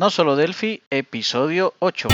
No solo Delphi, episodio 8.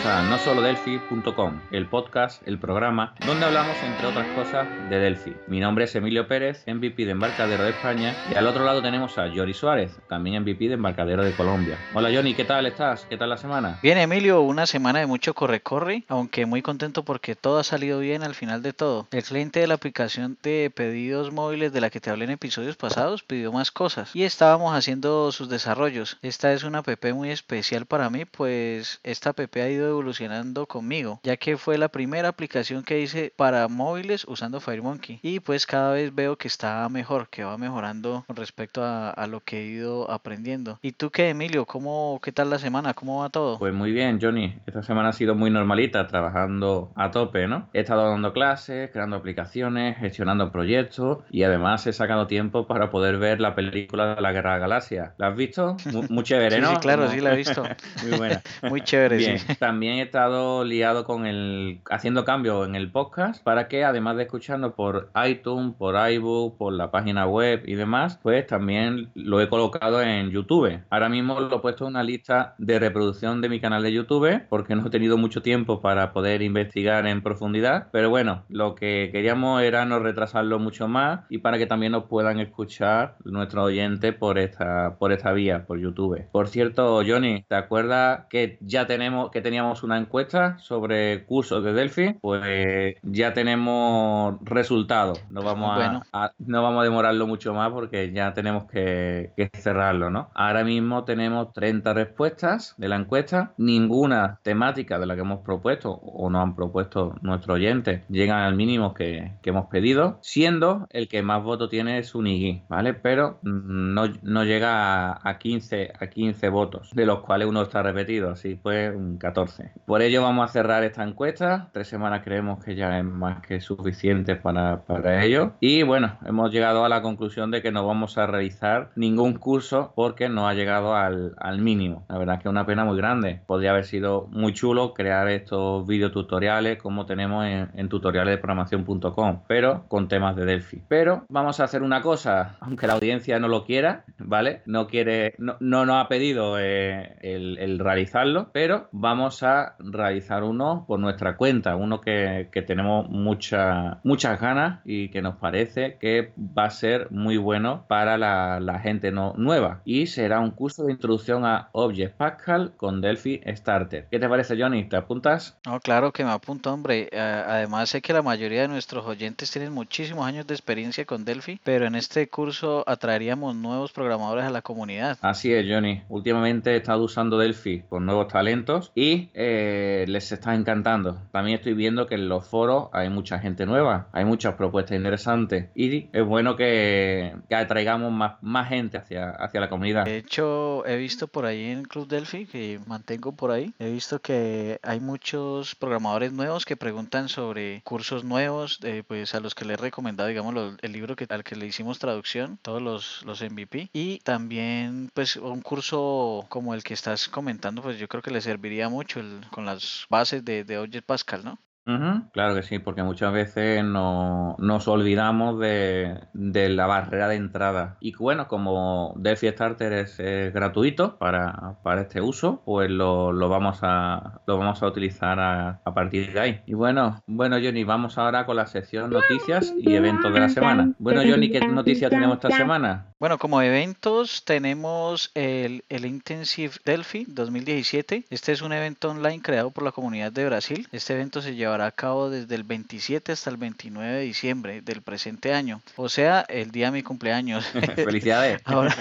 Bienvenidos a nosolodelphi.com, el podcast, el programa, donde hablamos, entre otras cosas, de Delphi. Mi nombre es Emilio Pérez, MVP de Embarcadero de España, y al otro lado tenemos a Jory Suárez, también MVP de Embarcadero de Colombia. Hola Johnny, ¿qué tal estás? ¿Qué tal la semana? Bien, Emilio, una semana de mucho corre-corre, aunque muy contento porque todo ha salido bien al final de todo. El cliente de la aplicación de pedidos móviles de la que te hablé en episodios pasados pidió más cosas y estábamos haciendo sus desarrollos. Esta es una app muy especial para mí, pues esta app ha ido evolucionando conmigo, ya que fue la primera aplicación que hice para móviles usando FireMonkey. Y pues cada vez veo que está mejor, que va mejorando con respecto a, a lo que he ido aprendiendo. ¿Y tú qué, Emilio? ¿Cómo, qué tal la semana? ¿Cómo va todo? Pues muy bien, Johnny. Esta semana ha sido muy normalita, trabajando a tope, ¿no? He estado dando clases, creando aplicaciones, gestionando proyectos y además he sacado tiempo para poder ver la película de la Guerra de la Galaxia. ¿La has visto? Muy, muy chévere, Sí, ¿no? sí, claro, sí la he visto. muy buena. Muy chévere, Bien, sí. También he estado liado con el haciendo cambios en el podcast para que además de escucharnos por iTunes, por iBook, por la página web y demás, pues también lo he colocado en YouTube. Ahora mismo lo he puesto en una lista de reproducción de mi canal de YouTube porque no he tenido mucho tiempo para poder investigar en profundidad, pero bueno, lo que queríamos era no retrasarlo mucho más y para que también nos puedan escuchar nuestros oyentes por esta por esta vía, por YouTube. Por cierto, Johnny, ¿te acuerdas que ya tenemos que teníamos una encuesta sobre cursos de Delphi? Pues ya tenemos resultados. No vamos a, Bueno. a- no vamos a demorarlo mucho más porque ya tenemos que, que cerrarlo, ¿no? Ahora mismo tenemos 30 respuestas de la encuesta, ninguna temática de la que hemos propuesto o nos han propuesto nuestros oyentes llegan al mínimo que, que hemos pedido, siendo el que más votos tiene es Unigui, ¿vale? Pero no, no llega a, a 15, a 15 votos, de los cuales uno está repetido, así pues un 14. Por ello vamos a cerrar esta encuesta, tres semanas creemos que ya es más que suficiente para, para ello. Y bueno, hemos llegado a la conclusión de que no vamos a realizar ningún curso porque no ha llegado al, al mínimo. La verdad es que es una pena muy grande. Podría haber sido muy chulo crear estos videotutoriales como tenemos en, en tutoriales de programación.com, pero con temas de Delphi. Pero vamos a hacer una cosa, aunque la audiencia no lo quiera, ¿vale? No quiere, no, no nos ha pedido eh, el, el realizarlo, pero vamos a realizar uno por nuestra cuenta, uno que, que tenemos mucha, muchas ganas y que nos parece que va a ser muy bueno para la, la gente no, nueva. Y será un curso de introducción a Object Pascal con Delphi Starter. ¿Qué te parece, Johnny? ¿Te apuntas? No, claro que me apunto, hombre. A- Además sé que la mayoría de nuestros oyentes tienen muchísimos años de experiencia con Delphi, pero en este curso atraeríamos nuevos programadores a la comunidad. Así es, Johnny. Últimamente he estado usando Delphi con nuevos talentos y eh, les está encantando. También estoy viendo que en los foros hay mucha gente nueva, hay muchas propuestas interesantes y es bueno que, que atraigamos más, más gente hacia, hacia la comunidad. De hecho, he visto por ahí en Club Delphi, que mantengo por ahí, he visto que hay muchos programadores nuevos que preguntan sobre cursos nuevos, eh, pues a los que les he recomendado, digamos, lo- el libro que, al que le hicimos traducción, todos los, los MVP. Y también, pues, un curso como el que estás comentando, pues yo creo que le serviría mucho el- con las bases de, de Object Pascal, ¿no? Ujú, Claro que sí, porque muchas veces no, nos olvidamos de, de la barrera de entrada. Y bueno, como Delphi Starter es, eh, gratuito para, para este uso, pues lo, lo vamos a lo vamos a utilizar a, a partir de ahí. Y bueno, bueno Johnny, vamos ahora con la sección noticias y eventos de la semana. Bueno Johnny, ¿qué noticias tenemos esta semana? Bueno, como eventos tenemos el, el Intensive Delphi 2017. Este es un evento online creado por la comunidad de Brasil. Este evento se llevará a cabo desde el 27 hasta el 29 de diciembre del presente año. O sea, el día de mi cumpleaños. Felicidades. Ahora,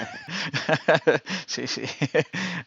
sí, sí.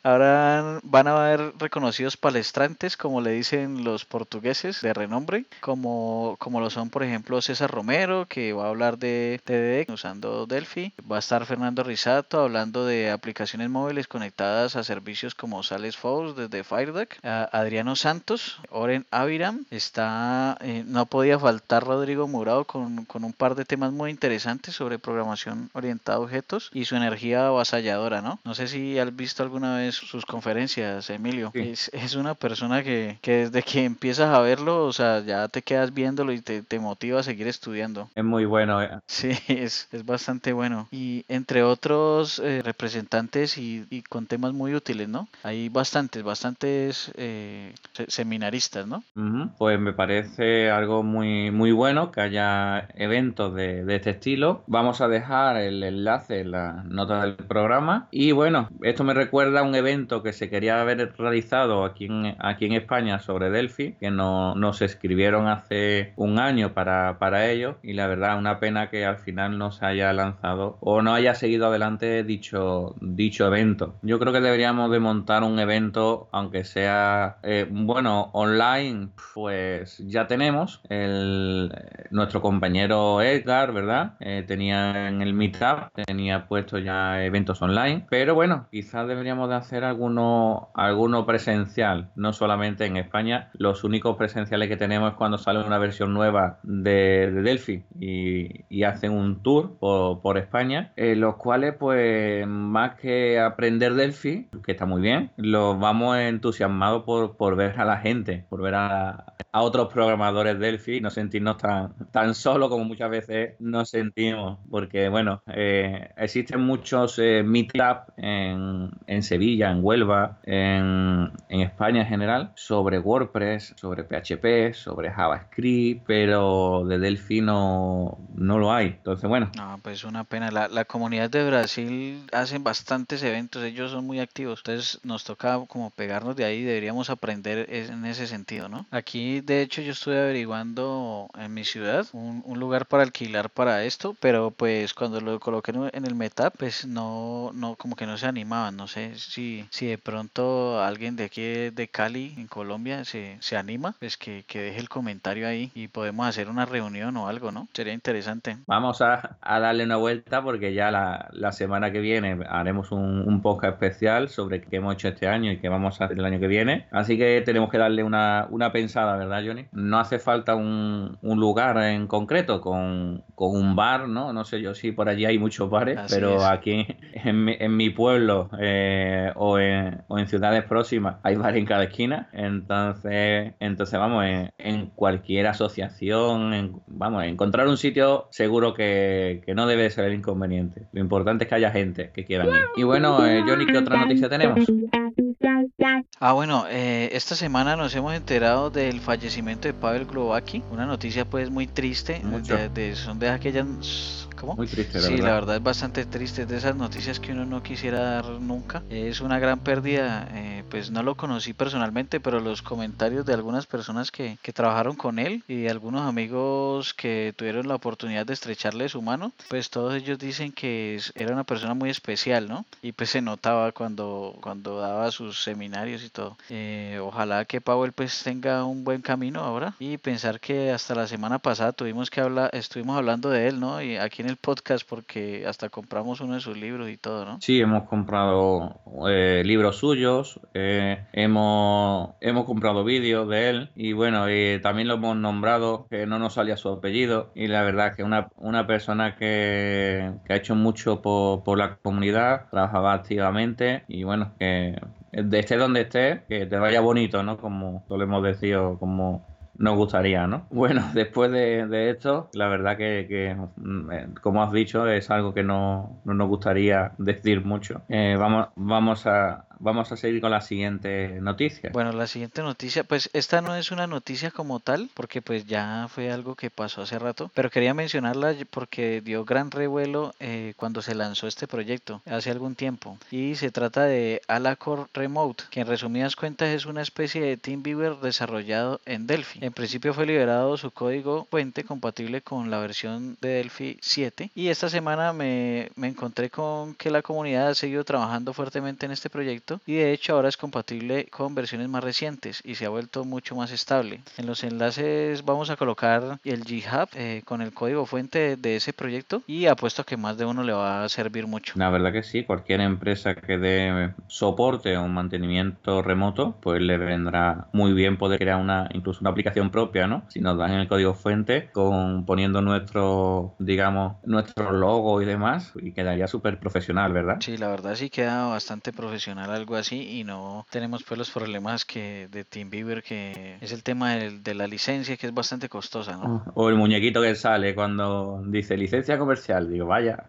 Ahora van a haber reconocidos palestrantes, como le dicen los portugueses de renombre, como, como lo son, por ejemplo, César Romero, que va a hablar de TDD usando Delphi. Va a estar estar Fernando Risato hablando de aplicaciones móviles conectadas a servicios como Sales Force desde FireDeck. Adriano Santos, Oren Aviram, está, eh, no podía faltar Rodrigo Murado con, con, un par de temas muy interesantes sobre programación orientada a objetos y su energía avasalladora, ¿no? No sé si has visto alguna vez sus conferencias, Emilio. Es, es, una persona que, que, desde que empiezas a verlo, o sea, ya te quedas viéndolo y te, te motiva a seguir estudiando. Es muy bueno. Eh. Sí, es, es bastante bueno. Y entre otros eh, representantes y, con temas muy útiles, ¿no? Hay bastantes, bastantes eh, seminaristas, ¿no? Pues me parece algo muy, muy bueno que haya eventos de, este estilo. Vamos a dejar el enlace en la nota del programa. Y bueno, esto me recuerda a un evento que se quería haber realizado aquí en, aquí en España sobre Delphi, que no, nos escribieron hace un año para, para ello. Y la verdad, una pena que al final no se haya lanzado o no haya seguido adelante dicho, dicho evento. Yo creo que deberíamos de montar un evento, aunque sea, eh, bueno, online, pues ya tenemos. El, nuestro compañero Edgar, ¿verdad? Eh, tenía en el Meetup, tenía puesto ya eventos online, pero bueno, quizás deberíamos de hacer alguno, alguno presencial, no solamente en España. Los únicos presenciales que tenemos es cuando sale una versión nueva de, Delphi y, y, hacen un tour por España, en los cuales pues más que aprender Delphi, que está muy bien, los vamos entusiasmados por, por ver a la gente, por ver a, a otros programadores Delphi, no sentirnos tan, tan solos como muchas veces nos sentimos, porque bueno, eh, existen muchos eh, meetups en, en, Sevilla, en Huelva, en, en, España en general, sobre WordPress, sobre PHP, sobre JavaScript, pero de Delphi no, no lo hay. Entonces, bueno. No, pues una pena. La, la comunidad de Brasil hacen bastantes eventos, ellos son muy activos, entonces nos toca como pegarnos de ahí, deberíamos aprender en ese sentido, ¿no? Aquí de hecho yo estuve averiguando en mi ciudad un, lugar para alquilar para esto, pero pues cuando lo coloqué en el Metap, pues no, no, como que no se animaban, no sé si, si de pronto alguien de aquí de Cali, en Colombia, se, se anima, pues que, que deje el comentario ahí y podemos hacer una reunión o algo, ¿no? Sería interesante. Vamos a, a darle una vuelta porque ya la, la semana que viene haremos un, un podcast especial sobre qué hemos hecho este año y qué vamos a hacer el año que viene. Así que tenemos que darle una, una pensada, ¿verdad? Johnny. No hace falta un, un lugar en concreto con, con, un bar, ¿no? No sé yo si por allí hay muchos bares, pero aquí en mi, en mi pueblo eh, o, en, o, en, ciudades próximas hay bares en cada esquina. Entonces, entonces vamos, en, en cualquier asociación, vamos, encontrar un sitio seguro que, que, no debe ser el Lo importante es que haya gente que quiera ir. Y bueno, eh, Johnny, ¿qué otra noticia tenemos? Ah, bueno, eh, esta semana nos hemos enterado del fallecimiento de Pavel Globaki, una noticia pues muy triste, de, de, son de aquellas muy triste, la sí, la verdad es bastante triste. de esas noticias que uno no quisiera dar nunca. Es una gran pérdida. Eh, pues no lo conocí personalmente, pero los comentarios de algunas personas que, que trabajaron con él y algunos amigos que tuvieron la oportunidad de estrecharle su mano, pues todos ellos dicen que era una persona muy especial, ¿no? Y pues se notaba cuando, cuando daba sus seminarios y todo. Eh, ojalá que Powell pues tenga un buen camino ahora y pensar que hasta la semana pasada tuvimos que hablar, estuvimos hablando de él, ¿no? Y aquí en el podcast porque hasta compramos uno de sus libros y todo, ¿no? Sí, hemos comprado eh, libros suyos, eh, hemos, hemos comprado vídeos de él y bueno, también lo hemos nombrado, que no nos salía su apellido y la verdad que una, una persona que, que ha hecho mucho por, por la comunidad, trabajaba activamente y bueno, que esté donde esté, que te vaya bonito, ¿no? Como solemos decir, como nos gustaría, ¿no? Bueno, después de, esto, la verdad que, mm, eh, como has dicho, es algo que no, nos gustaría decir mucho. Eh, vamos, vamos a, vamos a seguir con la siguiente noticia. Bueno, la siguiente noticia, pues esta no es una noticia como tal, porque pues ya fue algo que pasó hace rato, pero quería mencionarla porque dio gran revuelo eh, cuando se lanzó este proyecto hace algún tiempo. Y se trata de Alacor Remote, que en resumidas cuentas es una especie de TeamViewer desarrollado en Delphi. En principio fue liberado su código fuente compatible con la versión de Delphi 7 y esta semana me, me encontré con que la comunidad ha seguido trabajando fuertemente en este proyecto y de hecho ahora es compatible con versiones más recientes y se ha vuelto mucho más estable. En los enlaces vamos a colocar el GitHub eh, con el código fuente de ese proyecto y apuesto a que más de uno le va a servir mucho. La verdad que sí, cualquier empresa que dé soporte o un mantenimiento remoto, pues le vendrá muy bien poder crear una incluso una aplicación propia, ¿no? Si nos dan el código fuente con poniendo nuestro, digamos, nuestro logo y demás y quedaría súper profesional, ¿verdad? Sí, la verdad sí queda bastante profesional algo así y no tenemos pues los problemas que de TeamViewer que es el tema de, la licencia que es bastante costosa, ¿no? O el muñequito que sale cuando dice licencia comercial, digo, vaya.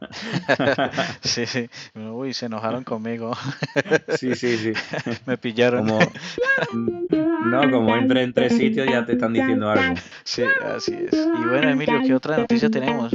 sí, sí, uy, se enojaron conmigo. sí, sí, sí. Me pillaron. Como, no, como entre en tres sitios ya te están diciendo algo. Sí, así es. Y bueno, Emilio, ¿qué otra noticia tenemos?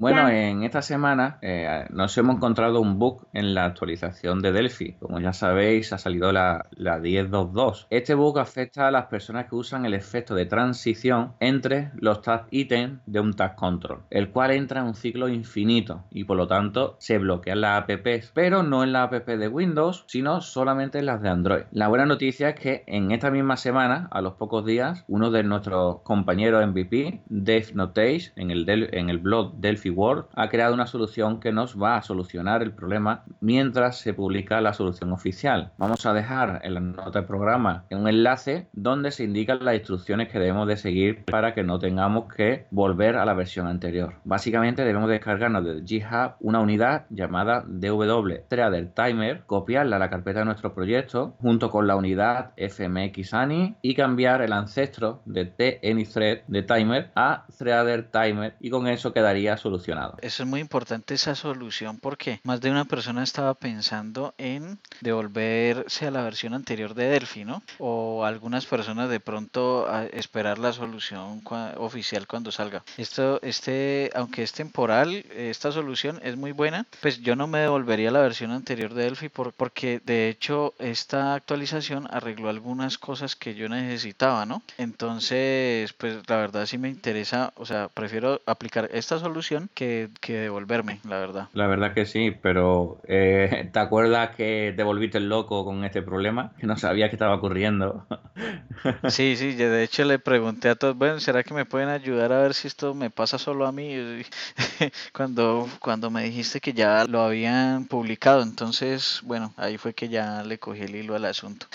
Bueno, en esta semana eh, nos hemos encontrado un bug en la actualización de Delphi. Como ya sabéis, ha salido la, la 10.2.2. Este bug afecta a las personas que usan el efecto de transición entre los tab ítems de un task control, el cual entra en un ciclo infinito y por lo tanto se bloquean las apps, pero no en la app de Windows, sino solamente en las de Android. La buena noticia es que en esta misma semana, a los pocos días, uno de nuestros compañeros MVP, Dave Notage, en el, en el blog Delphi Word ha creado una solución que nos va a solucionar el problema mientras se publica la solución oficial. Vamos a dejar en la nota del programa un enlace donde se indican las instrucciones que debemos de seguir para que no tengamos que volver a la versión anterior. Básicamente debemos descargarnos de GitHub una unidad llamada DW Threader Timer, copiarla a la carpeta de nuestro proyecto junto con la unidad FMXANI y cambiar el ancestro de TAnyThread de timer a Threader Timer y con eso quedaría solucionado eso es muy importante esa solución porque más de una persona estaba pensando en devolverse a la versión anterior de Delphi, ¿no? O algunas personas de pronto a esperar la solución oficial cuando salga. Esto, este, aunque es temporal, esta solución es muy buena, pues yo no me devolvería a la versión anterior de Delphi por, porque de hecho esta actualización arregló algunas cosas que yo necesitaba, ¿no? Entonces, pues la verdad sí me interesa, o sea, prefiero aplicar esta solución que, devolverme, la verdad. La verdad que sí, pero eh, ¿te acuerdas que te volviste loco con este problema? Que no sabía qué estaba ocurriendo. sí, sí, de hecho le pregunté a todos, bueno, ¿será que me pueden ayudar a ver si esto me pasa solo a mí? cuando, cuando me dijiste que ya lo habían publicado, entonces, bueno, ahí fue que ya le cogí el hilo al asunto.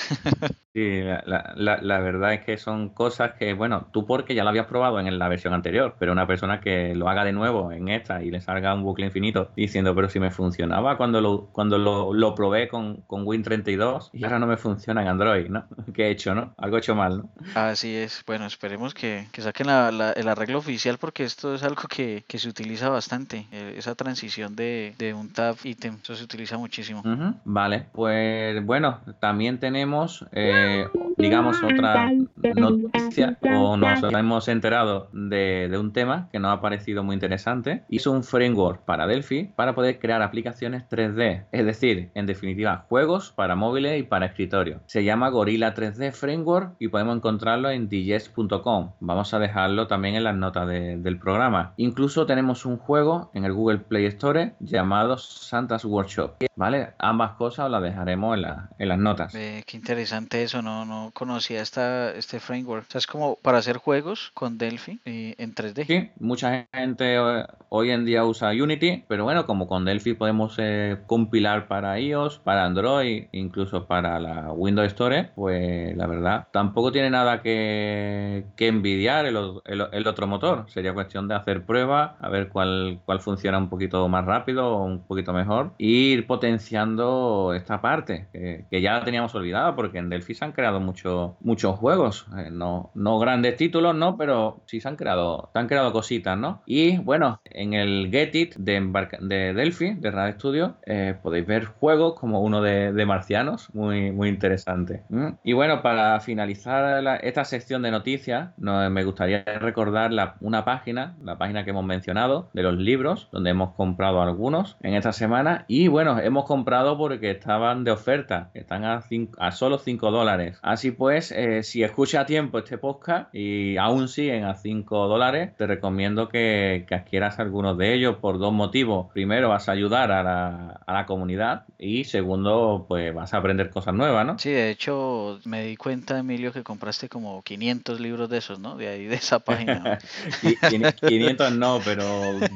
Sí, la, la, la, verdad es que son cosas que, bueno, tú porque ya lo habías probado en la versión anterior, pero una persona que lo haga de nuevo en esta y le salga un bucle infinito diciendo, pero si me funcionaba cuando lo, cuando lo, lo probé con, con Win32 y ahora no me funciona en Android, ¿no? ¿Qué he hecho, no? Algo he hecho mal, ¿no? Así es. Bueno, esperemos que, que saquen la, el arreglo oficial porque esto es algo que, que se utiliza bastante, eh, esa transición de, de, un tab ítem, eso se utiliza muchísimo. Vale, pues bueno, también tenemos... Eh, digamos, otra noticia o nos hemos enterado de, de, un tema que nos ha parecido muy interesante. Hizo un framework para Delphi para poder crear aplicaciones 3D, es decir, en definitiva, juegos para móviles y para escritorio. Se llama Gorilla 3D Framework y podemos encontrarlo en digest.com. Vamos a dejarlo también en las notas del programa. Incluso tenemos un juego en el Google Play Store llamado Santa's Workshop. ¿Vale? Ambas cosas las dejaremos en, en las notas. qué interesante eso no, no conocía esta, este framework. O sea, es como para hacer juegos con Delphi eh, en 3D. Sí, mucha gente eh, hoy en día usa Unity, pero bueno, como con Delphi podemos eh, compilar para iOS, para Android, incluso para la Windows Store, pues la verdad, tampoco tiene nada que, que envidiar el, el, otro motor. Sería cuestión de hacer pruebas, a ver cuál, cuál funciona un poquito más rápido o un poquito mejor, e ir potenciando esta parte, que, ya la teníamos olvidada, porque en Delphi han creado muchos muchos juegos. Eh, no, no grandes títulos, ¿no? Pero sí se han creado, se han creado cositas, ¿no? Y bueno, en el Get It de, de Delphi, de Radio Studio, eh, podéis ver juegos como uno de, marcianos, muy, muy interesante. Y bueno, para finalizar esta sección de noticias, no, me gustaría recordar la, una página, la página que hemos mencionado, de los libros, donde hemos comprado algunos en esta semana. Y bueno, hemos comprado porque estaban de oferta, están a, a solo 5 dólares. Así pues, eh, si escuchas a tiempo este podcast y aún siguen a 5 dólares, te recomiendo que, que, adquieras algunos de ellos por dos motivos. Primero, vas a ayudar a la, a la comunidad y segundo, pues vas a aprender cosas nuevas, ¿no? Sí, de hecho, me di cuenta, Emilio, que compraste como 500 libros de esos, ¿no? De ahí, de esa página. 500 no, pero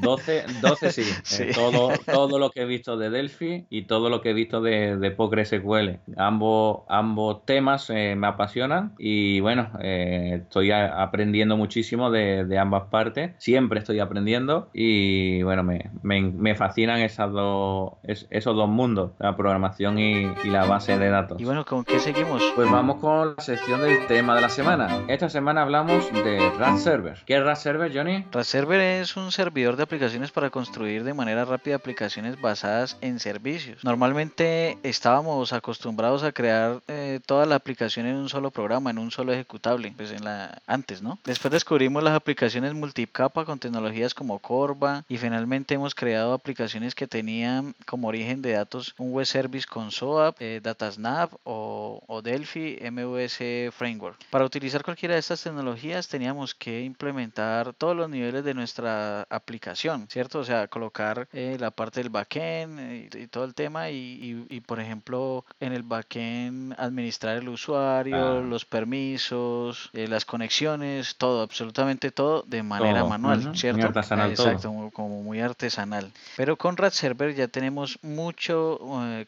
12, 12 sí. Eh, todo, todo lo que he visto de Delphi y todo lo que he visto de, de PostgreSQL. Ambos, ambos temas eh, me apasionan y bueno, eh, estoy aprendiendo muchísimo de, ambas partes. Siempre estoy aprendiendo y bueno, me, me, fascinan esas dos, esos dos mundos, la programación y, y la base de datos. Y bueno, ¿con qué seguimos? Pues vamos con la sección del tema de la semana. Esta semana hablamos de RAS Server. ¿Qué es RAS Server, Johnny? RAS Server es un servidor de aplicaciones para construir de manera rápida aplicaciones basadas en servicios. Normalmente estábamos acostumbrados a crear eh, toda la aplicación en un solo programa, en un solo ejecutable, pues en la antes, ¿no? Después descubrimos las aplicaciones multicapa con tecnologías como Corva y finalmente hemos creado aplicaciones que tenían como origen de datos un web service con SOAP, eh, DataSnap o, o Delphi MVS Framework. Para utilizar cualquiera de estas tecnologías teníamos que implementar todos los niveles de nuestra aplicación, ¿cierto? O sea, colocar eh, la parte del backend eh, y, todo el tema y, y, por ejemplo en el backend administrar el usuario, ah. los permisos, eh, las conexiones, todo, absolutamente todo de manera manual, ¿cierto? Muy artesanal Exacto, como muy artesanal. Pero con Rat Server ya tenemos mucho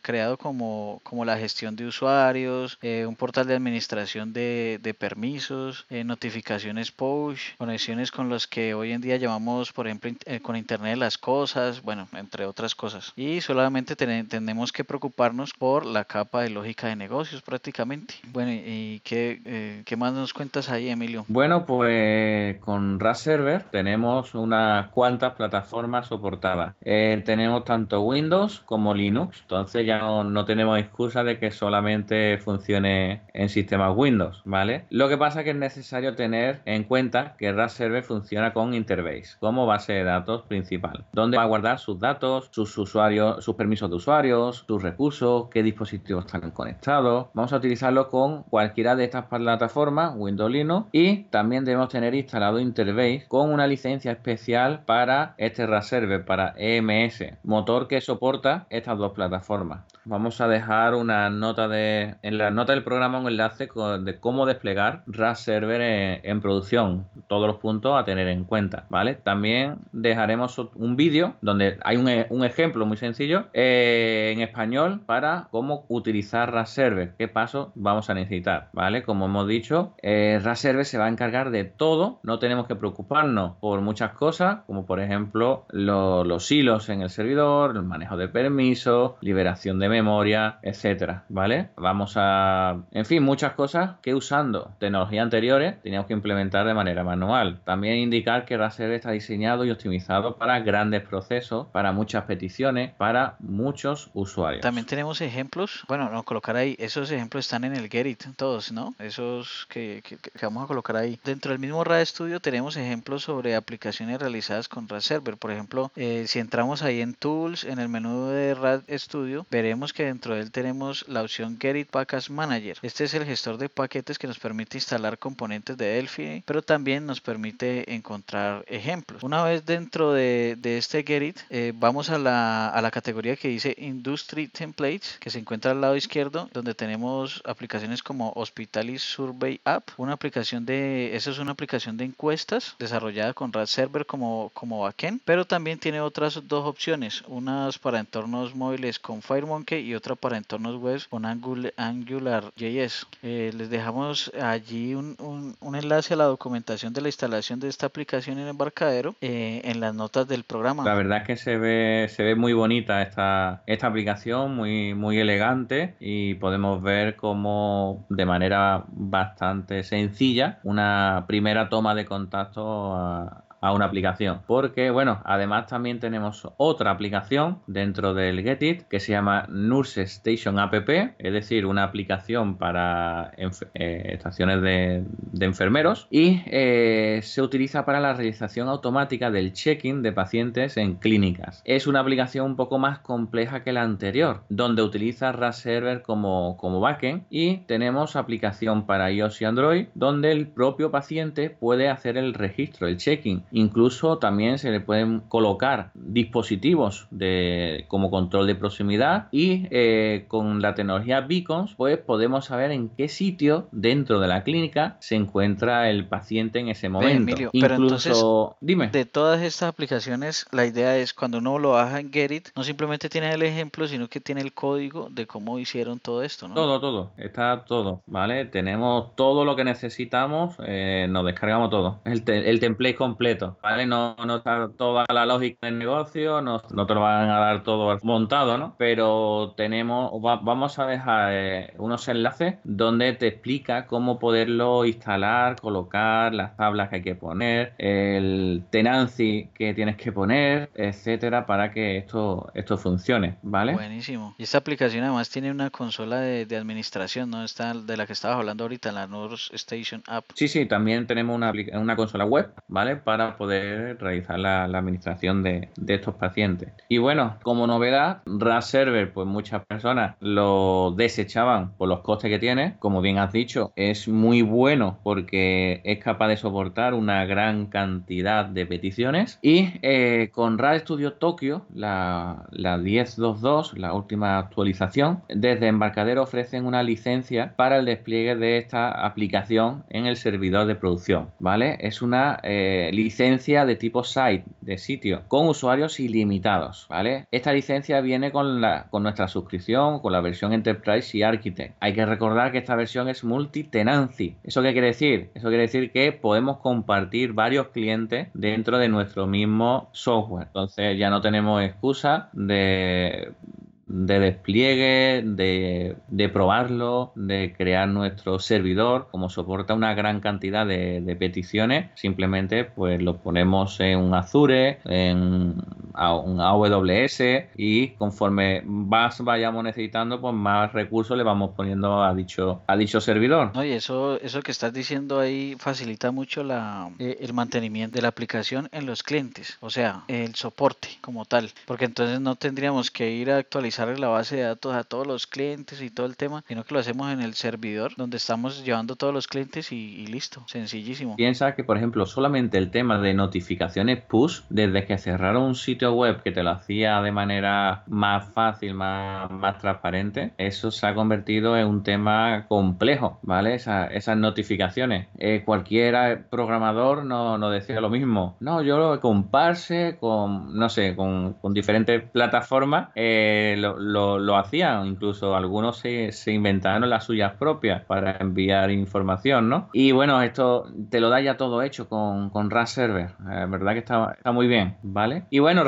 creado como, como la gestión de usuarios, un portal de administración de, de permisos, notificaciones push, conexiones con los que hoy en día llamamos, por ejemplo, eh, con Internet de las Cosas, bueno, entre otras cosas. Y solamente tenemos que preocuparnos por la capa de lógica de negocios prácticamente. Bueno, ¿y qué, eh, qué más nos cuentas ahí, Emilio? Bueno, pues con RAS Server tenemos unas cuantas plataformas soportadas. Eh, tenemos tanto Windows como Linux, entonces ya no, no tenemos excusa de que solamente funcione en sistemas Windows, ¿vale? Lo que pasa es que es necesario tener en cuenta que RAS Server funciona con Interbase como base de datos principal, donde va a guardar sus datos, sus usuarios, sus permisos de usuarios, sus recursos, qué dispositivos están conectados. Vamos a utilizarlo con cualquiera de estas plataformas, Windows Linux, y también debemos tener instalado Interbase con una licencia especial para este RAS para EMS, motor que soporta estas dos plataformas. Vamos a dejar una nota de en la nota del programa un enlace de cómo desplegar RAS Server en, producción, todos los puntos a tener en cuenta, ¿vale? También dejaremos un vídeo donde hay un, e, ejemplo muy sencillo eh, en español para cómo utilizar RAS Server, qué pasos vamos a necesitar, ¿vale? Como hemos dicho, eh, RAS Server se va a encargar de todo, no tenemos que preocuparnos por muchas cosas, como por ejemplo los hilos en el servidor, el manejo de permisos, liberación de memoria, etcétera, ¿vale? Vamos a, en fin, muchas cosas que usando tecnologías anteriores teníamos que implementar de manera manual. También indicar que Razer está diseñado y optimizado para grandes procesos, para muchas peticiones, para muchos usuarios. También tenemos ejemplos, bueno, no colocar ahí, esos ejemplos están en el Gerit, todos, ¿no? Esos que, vamos a colocar ahí. Dentro del mismo RAD Studio tenemos ejemplos sobre aplicaciones realizadas con RAD Server. Por ejemplo, eh, si entramos ahí en Tools, en el menú de RAD Studio, veremos que dentro de él tenemos la opción Gerit Package Manager. Este es el gestor de paquetes que nos permite instalar componentes de Delphi, pero también nos permite encontrar ejemplos. Una vez dentro de, este Gerit, eh, vamos a la, a la categoría que dice Industry Templates, que se encuentra al lado izquierdo, donde tenemos aplicaciones como Hospitalis Survey App, una aplicación de, eso es una aplicación de encuestas desarrollada con RAD Server como, como backend, pero también tiene otras dos opciones, unas para entornos móviles con FireMonkey y otra para entornos web con AngularJS. Eh, les dejamos allí un, un, enlace a la documentación de la instalación de esta aplicación en embarcadero eh, en las notas del programa. La verdad es que se ve, se ve muy bonita esta, esta aplicación, muy, muy elegante y podemos ver como de manera bastante sencilla una primera toma de contacto a, a una aplicación. Porque, bueno, además también tenemos otra aplicación dentro del Getit que se llama Nurse Station App, es decir, una aplicación para eh, estaciones de, enfermeros y eh, se utiliza para la realización automática del check-in de pacientes en clínicas. Es una aplicación un poco más compleja que la anterior, donde utiliza RAS Server como, como backend y tenemos aplicación para iOS y Android, donde el propio paciente puede hacer el registro, el check-in. Incluso también se le pueden colocar dispositivos de, como control de proximidad y eh, con la tecnología Beacons, pues podemos saber en qué sitio dentro de la clínica se encuentra el paciente en ese momento. pero entonces, dime. De todas estas aplicaciones, la idea es cuando uno lo baja en Getit, no simplemente tiene el ejemplo, sino que tiene el código de cómo hicieron todo esto, ¿no? Todo, todo, está todo, ¿vale? Tenemos todo lo que necesitamos, eh, nos descargamos todo. El, el template completo, ¿vale? No, no está toda la lógica del negocio, no, no te lo van a dar todo montado, ¿no? Pero tenemos, vamos a dejar eh, unos enlaces donde te explica cómo poderlo instalar, colocar, las tablas que hay que poner, el tenancy que tienes que poner, etcétera, para que esto, esto funcione, ¿vale? Buenísimo. Y esta aplicación además tiene una consola de, administración, ¿no? Está de la que estabas hablando ahorita, la North Station App. Sí, sí, también tenemos una, una consola web, ¿vale? Para poder realizar la, administración de, estos pacientes. Y bueno, como novedad, RAS Server, pues muchas personas lo desechaban por los costes que tiene. Como bien has dicho, es muy bueno porque es capaz de soportar una gran cantidad de peticiones. Y eh, con RAD Studio Tokyo, la, la 10.2.2, la última actualización, desde Embarcadero ofrecen una licencia para el despliegue de esta aplicación en el servidor de producción. ¿Vale? Es una eh, licencia de tipo site, de sitio, con usuarios ilimitados. ¿Vale? Esta licencia viene con, la, con nuestra suscripción, con la versión Enterprise y Architect. Hay que recordar que esta versión es multi-tenancy. ¿Eso qué quiere decir? Eso quiere decir que podemos compartir varios clientes dentro de nuestro mismo software. Entonces ya no tenemos excusa de de despliegue, de, probarlo, de crear nuestro servidor. Como soporta una gran cantidad de, peticiones, simplemente pues lo ponemos en un Azure, en un AWS y conforme más vayamos necesitando, pues más recursos le vamos poniendo a dicho, a dicho servidor. Oye, eso, eso que estás diciendo ahí facilita mucho la, eh, el mantenimiento de la aplicación en los clientes, o sea, el soporte como tal, porque entonces no tendríamos que ir a actualizar la base de datos a todos los clientes y todo el tema, sino que lo hacemos en el servidor donde estamos llevando todos los clientes y, listo, sencillísimo. Piensa que, por ejemplo, solamente el tema de notificaciones push, desde que cerraron un sitio web que te lo hacía de manera más fácil, más, más transparente, eso se ha convertido en un tema complejo, ¿vale? esas notificaciones. Eh, cualquier programador no, no, decía lo mismo. No, yo lo comparse con, no sé, con, con diferentes plataformas, eh, lo, hacían, incluso algunos se, inventaron las suyas propias para enviar información, ¿no? Y bueno, esto te lo da ya todo hecho con, con RAS Server, eh, verdad que está, muy bien, ¿vale? Y bueno,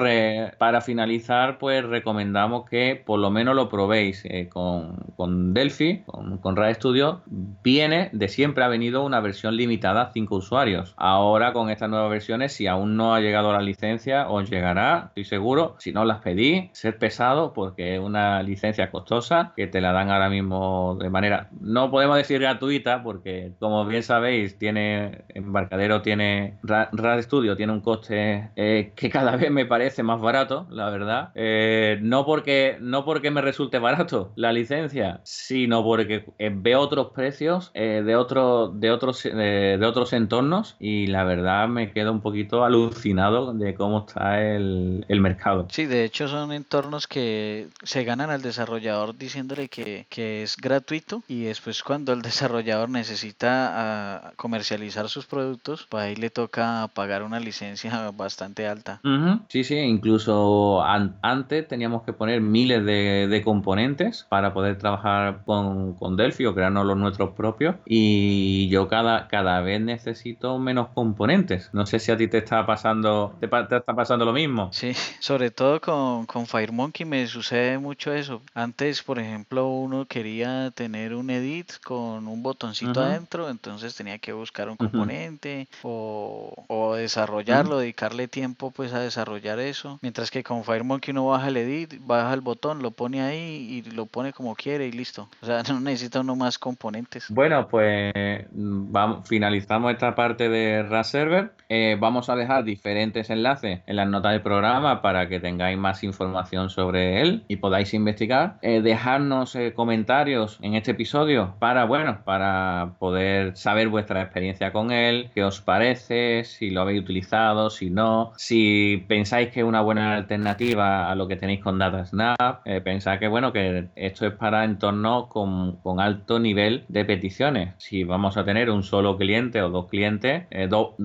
para finalizar, pues recomendamos que por lo menos lo probéis eh, con, con, Delphi, con, con RAS Studio, viene, de siempre ha venido una versión limitada a 5 usuarios. Ahora con estas nuevas versiones, si aún no ha llegado la licencia, os llegará, estoy seguro, si no las pedí, ser pesado porque una licencia costosa que te la dan ahora mismo de manera, no podemos decir gratuita, porque como bien sabéis, tiene Embarcadero, tiene RAD Studio, tiene un coste eh, que cada vez me parece más barato, la verdad. Eh, no, porque, no porque me resulte barato la licencia, sino porque eh, veo otros precios de, otro, de, otros, de otros entornos y la verdad me quedo un poquito alucinado de cómo está el, el mercado. Sí, de hecho son entornos que se ganan al desarrollador diciéndole que, es gratuito y después cuando el desarrollador necesita ah, comercializar sus productos, pues ahí le toca pagar una licencia bastante alta. Sí, sí, incluso antes teníamos que poner miles de, componentes para poder trabajar con, con, Delphi o crearnos los nuestros propios y yo cada, cada vez necesito menos componentes. No sé si a ti te está pasando, te, está pasando lo mismo. Sí, sobre todo con, con FireMonkey me sucede sucede mucho eso. Antes, por ejemplo, uno quería tener un edit con un botoncito adentro, entonces tenía que buscar un componente o, o, desarrollarlo, dedicarle tiempo pues a desarrollar eso. Mientras que con FireMonkey uno baja el edit, baja el botón, lo pone ahí y lo pone como quiere y listo. O sea, no necesita uno más componentes. Bueno, pues vamos, finalizamos esta parte de RAS Server. Eh, vamos a dejar diferentes enlaces en las notas del programa para que tengáis más información sobre él y podáis investigar. Eh, dejarnos eh, comentarios en este episodio para, bueno, para poder saber vuestra experiencia con él, qué os parece, si lo habéis utilizado, si no, si pensáis que es una buena alternativa a lo que tenéis con DataSnap, eh, pensad que, bueno, que esto es para entornos con, con, alto nivel de peticiones. Si vamos a tener un solo cliente o dos clientes,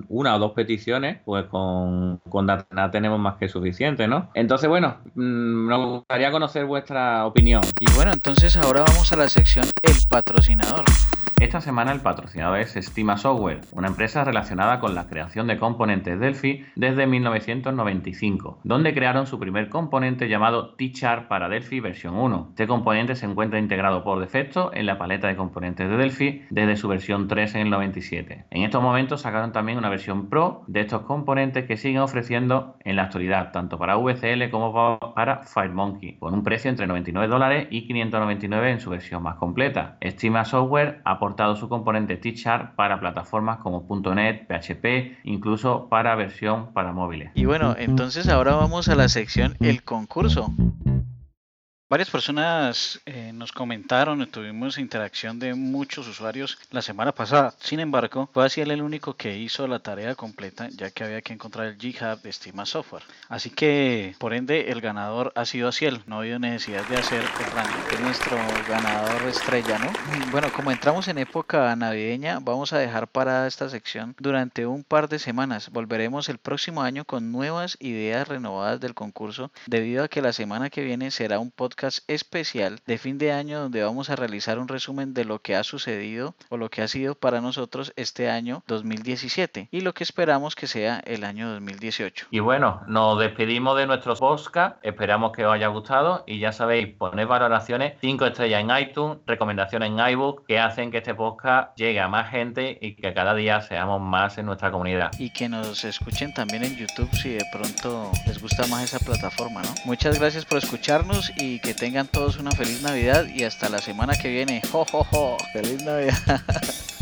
una o dos peticiones, pues con, con DataSnap tenemos más que suficiente, ¿no? Entonces, bueno, mm, nos gustaría conocer vuestra opinión. Y bueno, entonces ahora vamos a la sección El patrocinador. Esta semana el patrocinador es Estima Software, una empresa relacionada con la creación de componentes Delphi desde 1995, donde crearon su primer componente llamado T-Chart para Delphi versión 1. Este componente se encuentra integrado por defecto en la paleta de componentes de Delphi desde su versión 3 en el 97. En estos momentos sacaron también una versión Pro de estos componentes que siguen ofreciendo en la actualidad, tanto para VCL como para FireMonkey, con un precio entre 99 dólares y 599 en su versión más completa. Estima Software ha portado su componente t para plataformas como .NET, PHP, incluso para versión para móviles. Y bueno, entonces ahora vamos a la sección El concurso. Varias personas eh, nos comentaron, tuvimos interacción de muchos usuarios la semana pasada. Sin embargo, fue así el único que hizo la tarea completa, ya que había que encontrar el GitHub de Estima Software. Así que, por ende, el ganador ha sido Asiel. No ha habido necesidad de hacer el ranking. Es nuestro ganador estrella, ¿no? Bueno, como entramos en época navideña, vamos a dejar para esta sección durante un par de semanas. Volveremos el próximo año con nuevas ideas renovadas del concurso, debido a que la semana que viene será un podcast especial de fin de año donde vamos a realizar un resumen de lo que ha sucedido o lo que ha sido para nosotros este año 2017 y lo que esperamos que sea el año 2018. Y bueno, nos despedimos de nuestros podcast, esperamos que os haya gustado y ya sabéis, poner valoraciones 5 estrellas en iTunes, recomendaciones en iBook que hacen que este podcast llegue a más gente y que cada día seamos más en nuestra comunidad. Y que nos escuchen también en YouTube si de pronto les gusta más esa plataforma, ¿no? Muchas gracias por escucharnos y que tengan todos una feliz Navidad y hasta la semana que viene. ¡Jo, jo, jo! ¡Feliz Navidad!